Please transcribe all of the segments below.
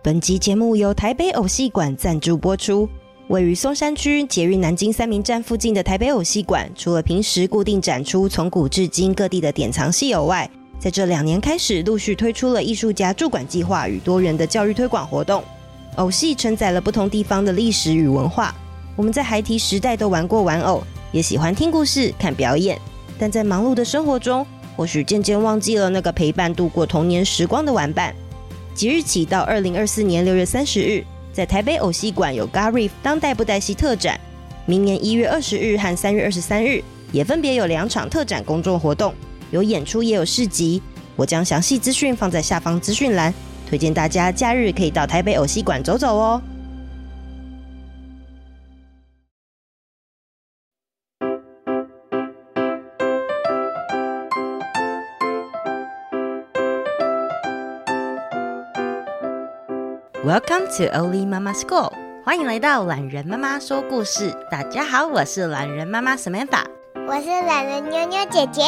本集节目由台北偶戏馆赞助播出。位于松山区捷运南京三民站附近的台北偶戏馆，除了平时固定展出从古至今各地的典藏戏偶外，在这两年开始陆续推出了艺术家驻馆计划与多元的教育推广活动。偶戏承载了不同地方的历史与文化。我们在孩提时代都玩过玩偶，也喜欢听故事、看表演，但在忙碌的生活中，或许渐渐忘记了那个陪伴度过童年时光的玩伴。即日起到二零二四年六月三十日，在台北偶戏馆有 GARIF 当代布袋戏特展。明年一月二十日和三月二十三日，也分别有两场特展公众活动，有演出也有市集。我将详细资讯放在下方资讯栏，推荐大家假日可以到台北偶戏馆走走哦。Welcome to Oli Mama School，欢迎来到懒人妈妈说故事。大家好，我是懒人妈妈 Samantha，我是懒人妞妞姐姐。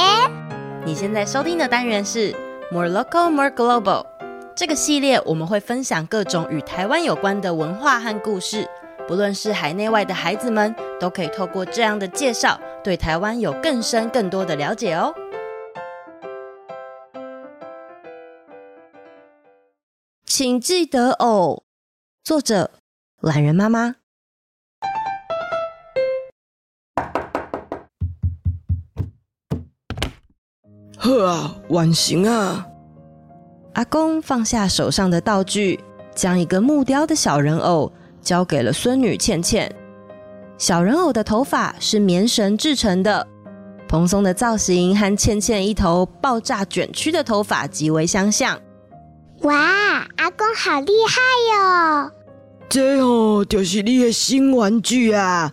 你现在收听的单元是 More Local, More Global。这个系列我们会分享各种与台湾有关的文化和故事，不论是海内外的孩子们，都可以透过这样的介绍，对台湾有更深更多的了解哦。请记得哦。作者：懒人妈妈。呵啊，完成啊！阿公放下手上的道具，将一个木雕的小人偶交给了孙女倩倩。小人偶的头发是棉绳制成的，蓬松的造型和倩倩一头爆炸卷曲的头发极为相像。哇，阿公好厉害哟！这哦，就是你的新玩具啊！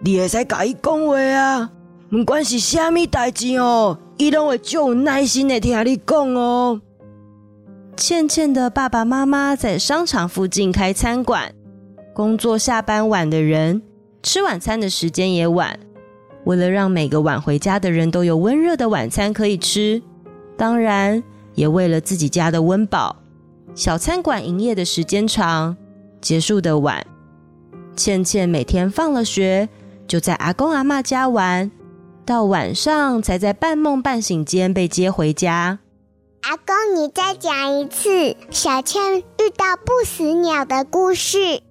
你会使甲伊讲话啊？不管是虾米代志哦，伊拢会足有耐心的听你讲哦。倩倩的爸爸妈妈在商场附近开餐馆，工作下班晚的人吃晚餐的时间也晚。为了让每个晚回家的人都有温热的晚餐可以吃，当然也为了自己家的温饱。小餐馆营业的时间长，结束的晚。倩倩每天放了学，就在阿公阿嬷家玩，到晚上才在半梦半醒间被接回家。阿公，你再讲一次小倩遇到不死鸟的故事。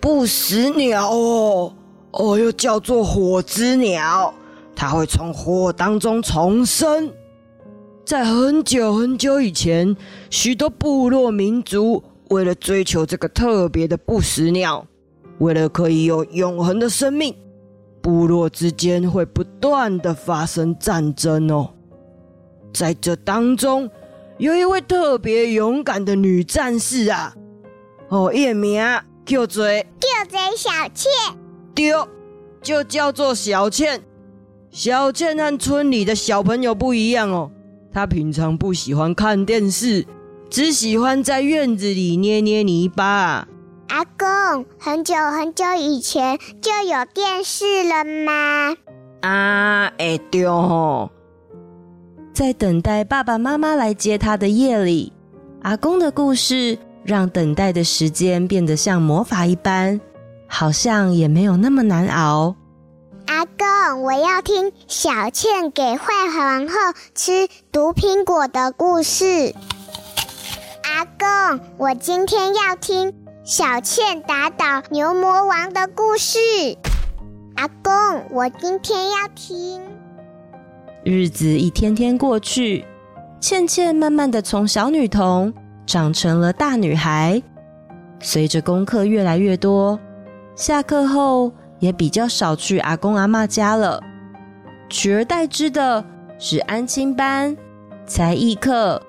不死鸟哦，哦，又叫做火之鸟，它会从火当中重生。在很久很久以前，许多部落民族为了追求这个特别的不死鸟，为了可以有永恒的生命，部落之间会不断的发生战争哦。在这当中，有一位特别勇敢的女战士啊，哦，伊的名叫做叫做小倩，对，就叫做小倩。小倩和村里的小朋友不一样哦。他平常不喜欢看电视，只喜欢在院子里捏捏泥巴。阿公，很久很久以前就有电视了吗？啊，哎对哦。在等待爸爸妈妈来接他的夜里，阿公的故事让等待的时间变得像魔法一般，好像也没有那么难熬。阿公，我要听小倩给坏皇后吃毒苹果的故事。阿公，我今天要听小倩打倒牛魔王的故事。阿公，我今天要听。日子一天天过去，倩倩慢慢的从小女童长成了大女孩。随着功课越来越多，下课后，也比较少去阿公阿妈家了，取而代之的是安亲班、才艺课，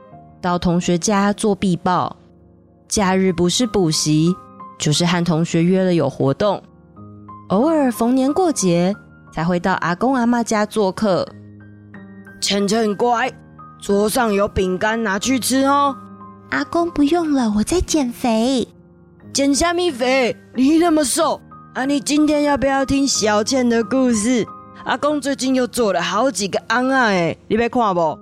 到同学家做壁报。假日不是补习，就是和同学约了有活动。偶尔逢年过节才会到阿公阿妈家做客。晨晨乖，桌上有饼干，拿去吃哦。阿公不用了，我在减肥。减虾米肥？你那么瘦。啊，你今天要不要听小倩的故事？阿公最近又做了好几个尪仔哎，你要看不？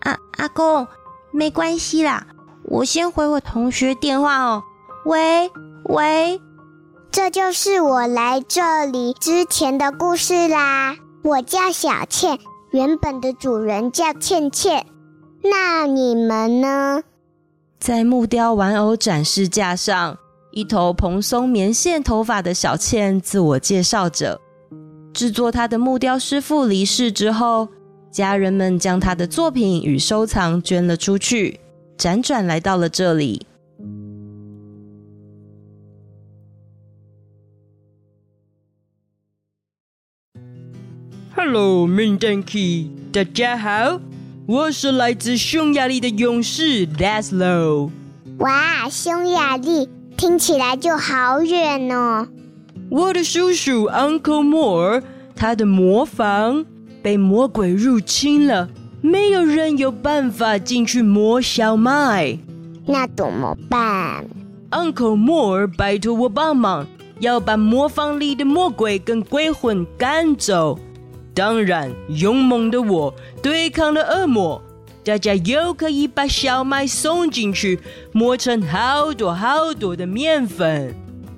啊，阿公，没关系啦，我先回我同学电话哦。喂喂，这就是我来这里之前的故事啦。我叫小倩，原本的主人叫倩倩。那你们呢？在木雕玩偶展示架上，一头蓬松棉线头发的小倩自我介绍着。制作她的木雕师傅离世之后，家人们将她的作品与收藏捐了出去，辗转来到了这里。Hello, Mindenki，大家好，我是来自匈牙利的勇士 Laszlo。哇，匈牙利听起来就好远哦。我的叔叔 Uncle Moore，他的魔房被魔鬼入侵了，没有人有办法进去磨小麦。那怎么办？Uncle Moore 拜托我帮忙，要把磨坊里的魔鬼跟鬼魂赶走。当然，勇猛的我对抗了恶魔，大家又可以把小麦送进去，磨成好多好多的面粉。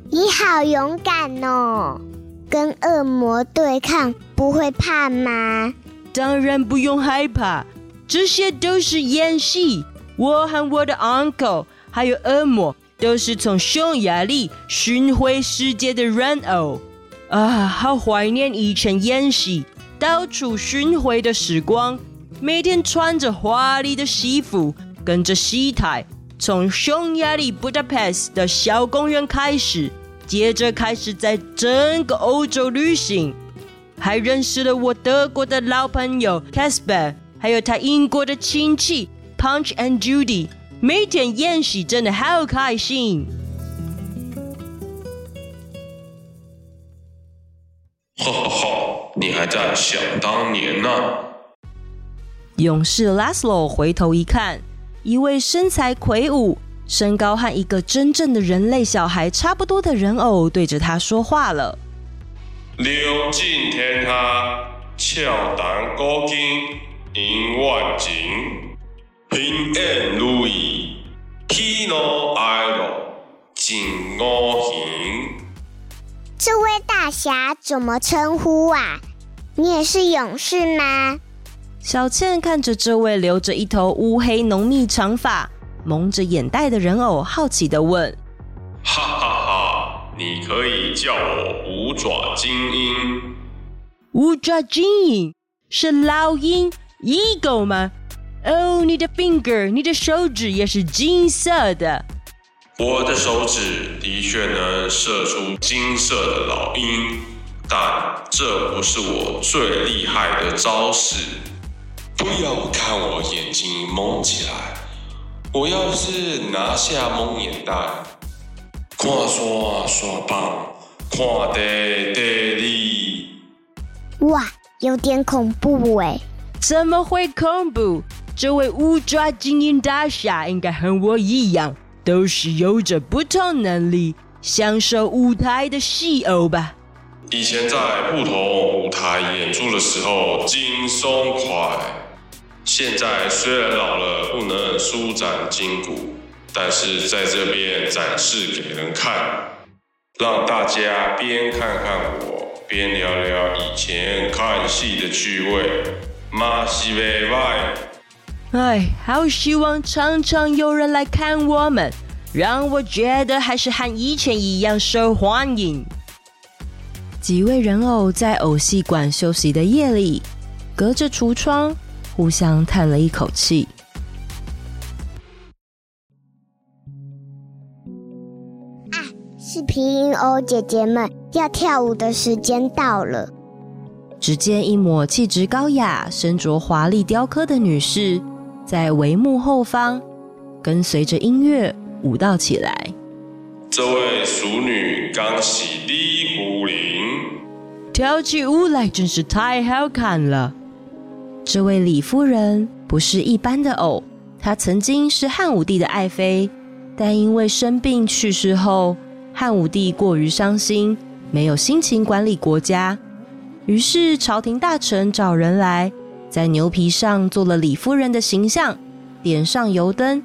你好勇敢哦！跟恶魔对抗不会怕吗？当然不用害怕，这些都是演戏。我和我的 uncle 还有恶魔都是从匈牙利巡回世界的人偶啊，好怀念以前演戏。到处巡回的时光，每天穿着华丽的西服，跟着戏台，从匈牙利布达佩斯的小公园开始，接着开始在整个欧洲旅行，还认识了我德国的老朋友 Casper，还有他英国的亲戚 Punch and Judy。每天演戏真的好开心。哈哈哈。你还在想当年呢？勇士 Laszlo 回头一看，一位身材魁梧、身高和一个真正的人类小孩差不多的人偶对着他说话了：“流尽天下，俏胆古今，银万金，平安如意，喜怒哀乐尽我行。”这位大侠怎么称呼啊？你也是勇士吗？小倩看着这位留着一头乌黑浓密长发、蒙着眼袋的人偶，好奇的问：“哈哈哈，你可以叫我五爪金鹰。五爪金鹰是老鹰 Eagle 吗？哦，你的 finger，你的手指也是金色的。”我的手指的确能射出金色的老鹰，但这不是我最厉害的招式。不要看我眼睛蒙起来，我要是拿下蒙眼袋，看山山棒，看地地里。哇，有点恐怖哎！怎么会恐怖？这位五抓精英大侠应该和我一样。都是有着不同能力、享受舞台的戏偶吧。以前在不同舞台演出的时候轻松快，现在虽然老了不能舒展筋骨，但是在这边展示给人看，让大家边看看我，边聊聊以前看戏的趣味，马西贝拜。哎，好希望常常有人来看我们，让我觉得还是和以前一样受欢迎。几位人偶在偶戏馆休息的夜里，隔着橱窗互相叹了一口气。啊，是皮影偶姐姐们要跳舞的时间到了。只见一抹气质高雅、身着华丽雕刻的女士。在帷幕后方，跟随着音乐舞蹈起来。这位熟女刚洗礼服领，跳起舞来真是太好看了。这位李夫人不是一般的偶，她曾经是汉武帝的爱妃，但因为生病去世后，汉武帝过于伤心，没有心情管理国家，于是朝廷大臣找人来。在牛皮上做了李夫人的形象，点上油灯，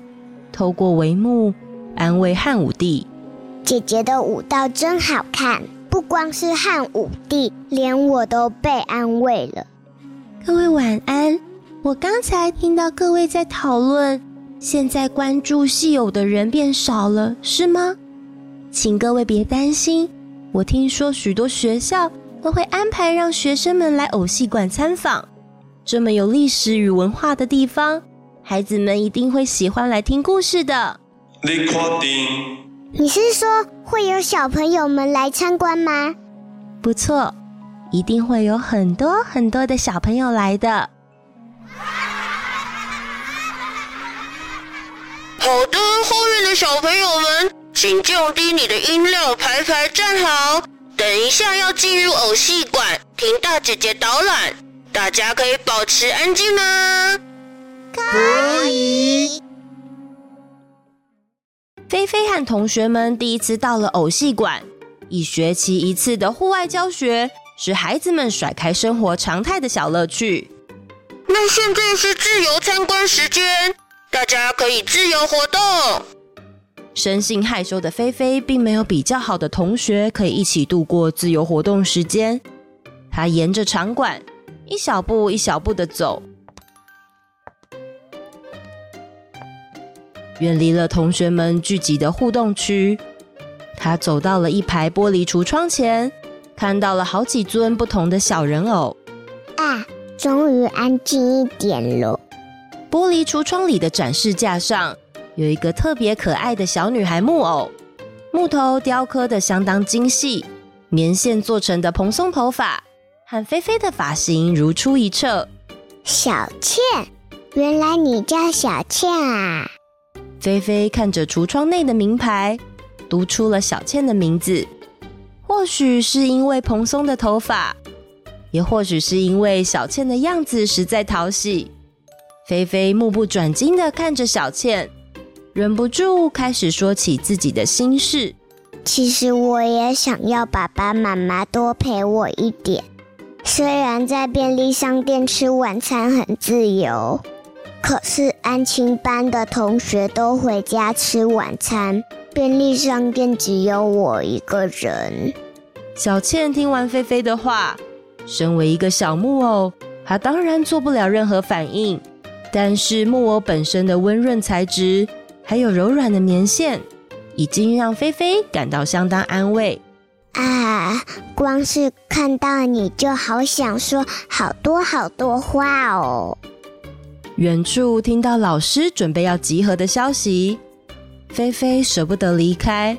透过帷幕安慰汉武帝，姐姐的舞蹈真好看，不光是汉武帝，连我都被安慰了。各位晚安。我刚才听到各位在讨论，现在关注戏友的人变少了，是吗？请各位别担心，我听说许多学校都会安排让学生们来偶戏馆参访。这么有历史与文化的地方，孩子们一定会喜欢来听故事的。你确定？你是说会有小朋友们来参观吗？不错，一定会有很多很多的小朋友来的。好的，后面的小朋友们，请降低你的音量，排排站好。等一下要进入偶戏馆，听大姐姐导览，大家可以保持安静吗？可以。菲菲和同学们第一次到了偶戏馆，一学期一次的户外教学是孩子们甩开生活常态的小乐趣。那现在是自由参观时间。大家可以自由活动。生性害羞的菲菲，并没有比较好的同学可以一起度过自由活动时间。她沿着场馆一小步一小步的走，远离了同学们聚集的互动区。她走到了一排玻璃橱窗前，看到了好几尊不同的小人偶。啊，终于安静一点了。玻璃橱窗里的展示架上有一个特别可爱的小女孩木偶，木头雕刻的相当精细，棉线做成的蓬松头发和菲菲的发型如出一辙。小倩，原来你叫小倩啊！菲菲看着橱窗内的名牌，读出了小倩的名字。或许是因为蓬松的头发，也或许是因为小倩的样子实在讨喜。菲菲目不转睛地看着小倩，忍不住开始说起自己的心事。其实我也想要爸爸妈妈多陪我一点。虽然在便利商店吃晚餐很自由，可是安亲班的同学都回家吃晚餐，便利商店只有我一个人。小倩听完菲菲的话，身为一个小木偶，她当然做不了任何反应。但是木偶本身的温润材质，还有柔软的棉线，已经让菲菲感到相当安慰。啊，光是看到你就好想说好多好多话哦。远处听到老师准备要集合的消息，菲菲舍不得离开，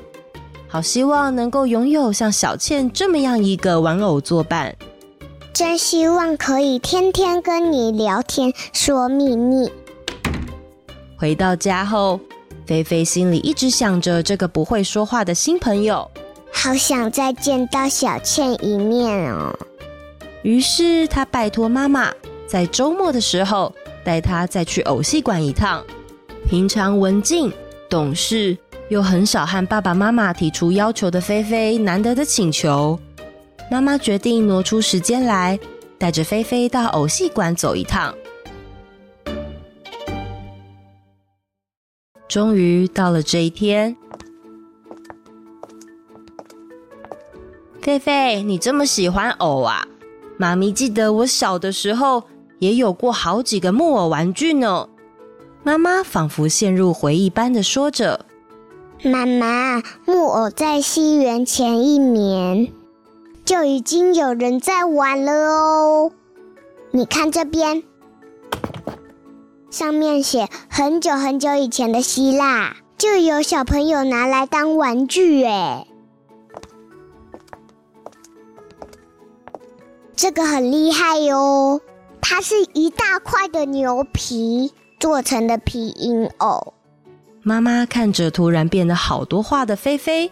好希望能够拥有像小倩这么样一个玩偶作伴。真希望可以天天跟你聊天说秘密。回到家后，菲菲心里一直想着这个不会说话的新朋友，好想再见到小倩一面哦。于是她拜托妈妈在周末的时候带她再去偶戏馆一趟。平常文静、懂事又很少和爸爸妈妈提出要求的菲菲，难得的请求。妈妈决定挪出时间来，带着菲菲到偶戏馆走一趟。终于到了这一天，菲菲，你这么喜欢偶啊？妈咪记得我小的时候也有过好几个木偶玩具呢。妈妈仿佛陷入回忆般的说着：“妈妈，木偶在西元前一年。”就已经有人在玩了哦！你看这边，上面写很久很久以前的希腊，就有小朋友拿来当玩具诶。这个很厉害哟，它是一大块的牛皮做成的皮影偶。妈妈看着突然变得好多话的菲菲。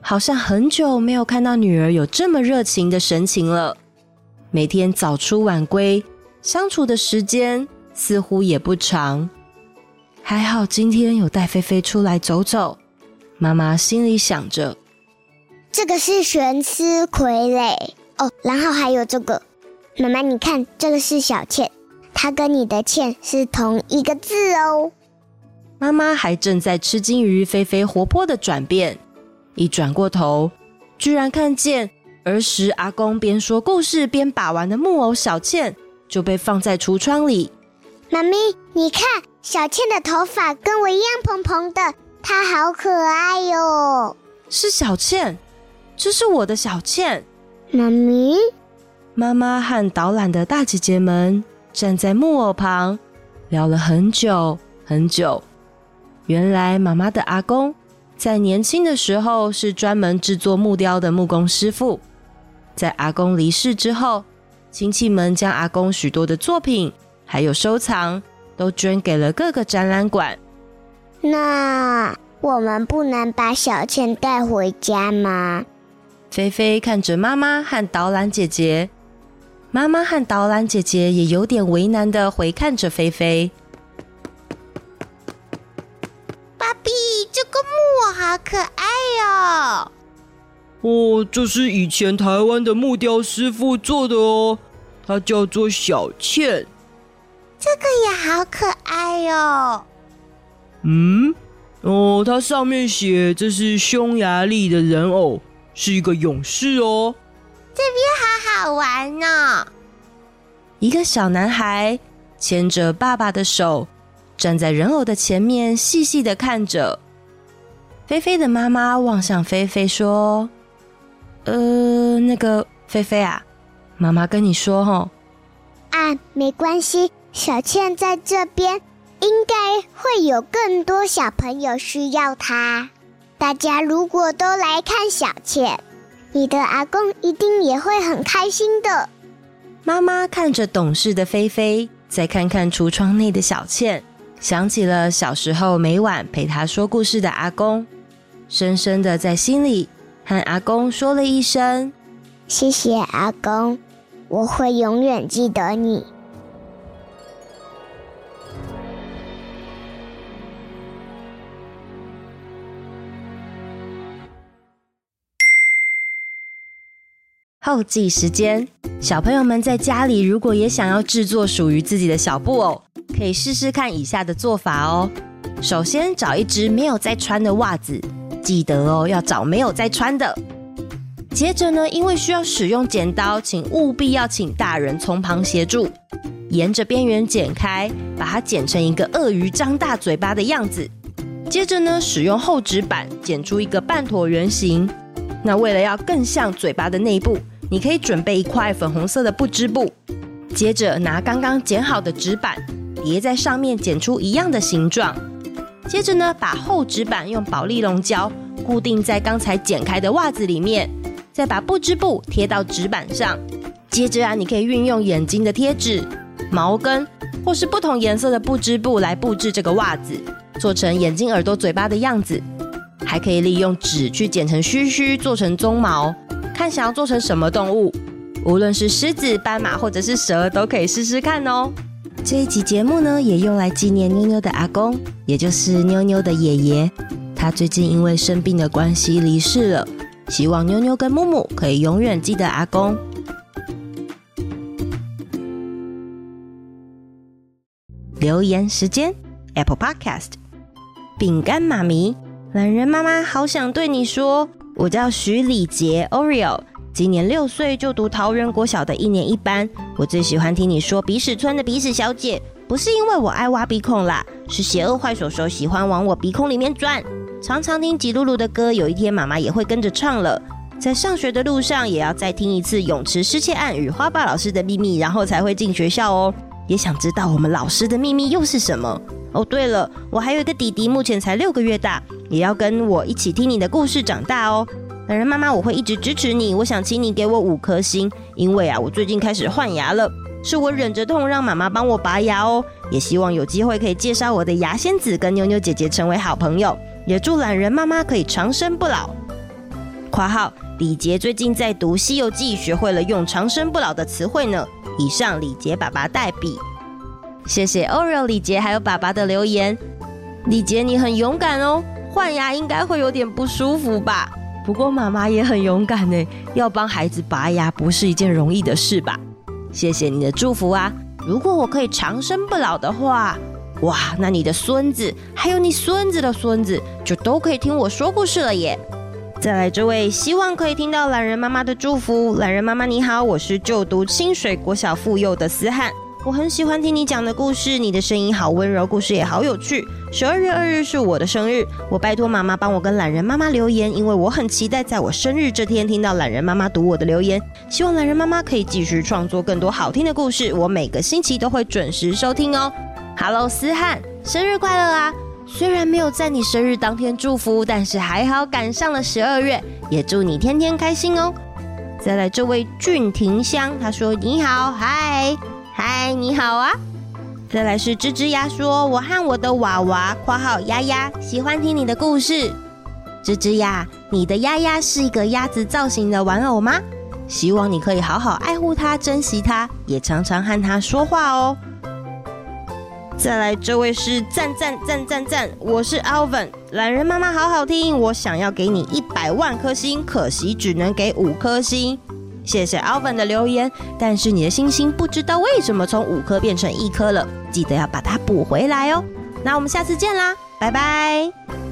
好像很久没有看到女儿有这么热情的神情了。每天早出晚归，相处的时间似乎也不长。还好今天有带菲菲出来走走。妈妈心里想着：这个是悬丝傀儡哦，然后还有这个。妈妈，你看，这个是小倩，她跟你的倩是同一个字哦。妈妈还正在吃惊于菲菲活泼的转变。一转过头，居然看见儿时阿公边说故事边把玩的木偶小倩就被放在橱窗里。妈咪，你看，小倩的头发跟我一样蓬蓬的，她好可爱哟。是小倩，这是我的小倩。妈咪，妈妈和导览的大姐姐们站在木偶旁，聊了很久很久。原来妈妈的阿公。在年轻的时候，是专门制作木雕的木工师傅。在阿公离世之后，亲戚们将阿公许多的作品还有收藏，都捐给了各个展览馆。那我们不能把小倩带回家吗？菲菲看着妈妈和导览姐姐，妈妈和导览姐姐也有点为难的回看着菲菲。这个木偶好可爱哟！哦，这是以前台湾的木雕师傅做的哦，他叫做小倩。这个也好可爱哟。嗯，哦，它上面写这是匈牙利的人偶，是一个勇士哦。这边好好玩呢。一个小男孩牵着爸爸的手，站在人偶的前面，细细的看着。菲菲的妈妈望向菲菲说：“呃，那个菲菲啊，妈妈跟你说齁，啊，没关系，小倩在这边，应该会有更多小朋友需要她。大家如果都来看小倩，你的阿公一定也会很开心的。”妈妈看着懂事的菲菲，再看看橱窗内的小倩，想起了小时候每晚陪她说故事的阿公。深深的在心里和阿公说了一声：“谢谢阿公，我会永远记得你。”后记时间：小朋友们在家里如果也想要制作属于自己的小布偶，可以试试看以下的做法哦。首先找一只没有在穿的袜子。记得哦，要找没有在穿的。接着呢，因为需要使用剪刀，请务必要请大人从旁协助，沿着边缘剪开，把它剪成一个鳄鱼张大嘴巴的样子。接着呢，使用厚纸板剪出一个半椭圆形。那为了要更像嘴巴的内部，你可以准备一块粉红色的不织布。接着拿刚刚剪好的纸板叠在上面，剪出一样的形状。接着呢，把厚纸板用保丽龙胶固定在刚才剪开的袜子里面，再把不织布贴到纸板上。接着啊，你可以运用眼睛的贴纸、毛根或是不同颜色的不织布来布置这个袜子，做成眼睛、耳朵、嘴巴的样子。还可以利用纸去剪成须须，做成鬃毛。看想要做成什么动物，无论是狮子、斑马或者是蛇，都可以试试看哦。这一集节目呢，也用来纪念妞妞的阿公，也就是妞妞的爷爷。他最近因为生病的关系离世了，希望妞妞跟木木可以永远记得阿公。留言时间，Apple Podcast，饼干妈咪，懒人妈妈好想对你说，我叫徐礼杰 Oreo。今年六岁，就读桃园国小的一年一班。我最喜欢听你说鼻屎村的鼻屎小姐，不是因为我爱挖鼻孔啦，是邪恶坏手手喜欢往我鼻孔里面钻。常常听吉露露的歌，有一天妈妈也会跟着唱了。在上学的路上，也要再听一次泳池失窃案与花爸老师的秘密，然后才会进学校哦。也想知道我们老师的秘密又是什么？哦，对了，我还有一个弟弟，目前才六个月大，也要跟我一起听你的故事长大哦。懒人妈妈，我会一直支持你。我想请你给我五颗星，因为啊，我最近开始换牙了，是我忍着痛让妈妈帮我拔牙哦。也希望有机会可以介绍我的牙仙子跟妞妞姐姐成为好朋友。也祝懒人妈妈可以长生不老。括号李杰最近在读《西游记》，学会了用长生不老的词汇呢。以上李杰爸爸代笔，谢谢 Oreo 李杰还有爸爸的留言。李杰你很勇敢哦，换牙应该会有点不舒服吧？不过妈妈也很勇敢呢，要帮孩子拔牙不是一件容易的事吧？谢谢你的祝福啊！如果我可以长生不老的话，哇，那你的孙子还有你孙子的孙子就都可以听我说故事了耶！再来这位，希望可以听到懒人妈妈的祝福。懒人妈妈你好，我是就读清水国小附幼的思翰，我很喜欢听你讲的故事，你的声音好温柔，故事也好有趣。十二月二日是我的生日，我拜托妈妈帮我跟懒人妈妈留言，因为我很期待在我生日这天听到懒人妈妈读我的留言。希望懒人妈妈可以继续创作更多好听的故事，我每个星期都会准时收听哦。Hello，思翰，生日快乐啊！虽然没有在你生日当天祝福，但是还好赶上了十二月，也祝你天天开心哦。再来这位俊廷香，他说你好，嗨嗨，你好啊。再来是吱吱鸭说，我和我的娃娃（括号鸭鸭）喜欢听你的故事。吱吱鸭，你的鸭鸭是一个鸭子造型的玩偶吗？希望你可以好好爱护它，珍惜它，也常常和它说话哦。再来，这位是赞赞赞赞赞，我是 Alvin，懒人妈妈好好听，我想要给你一百万颗星，可惜只能给五颗星。谢谢 Alvin 的留言，但是你的星星不知道为什么从五颗变成一颗了，记得要把它补回来哦。那我们下次见啦，拜拜。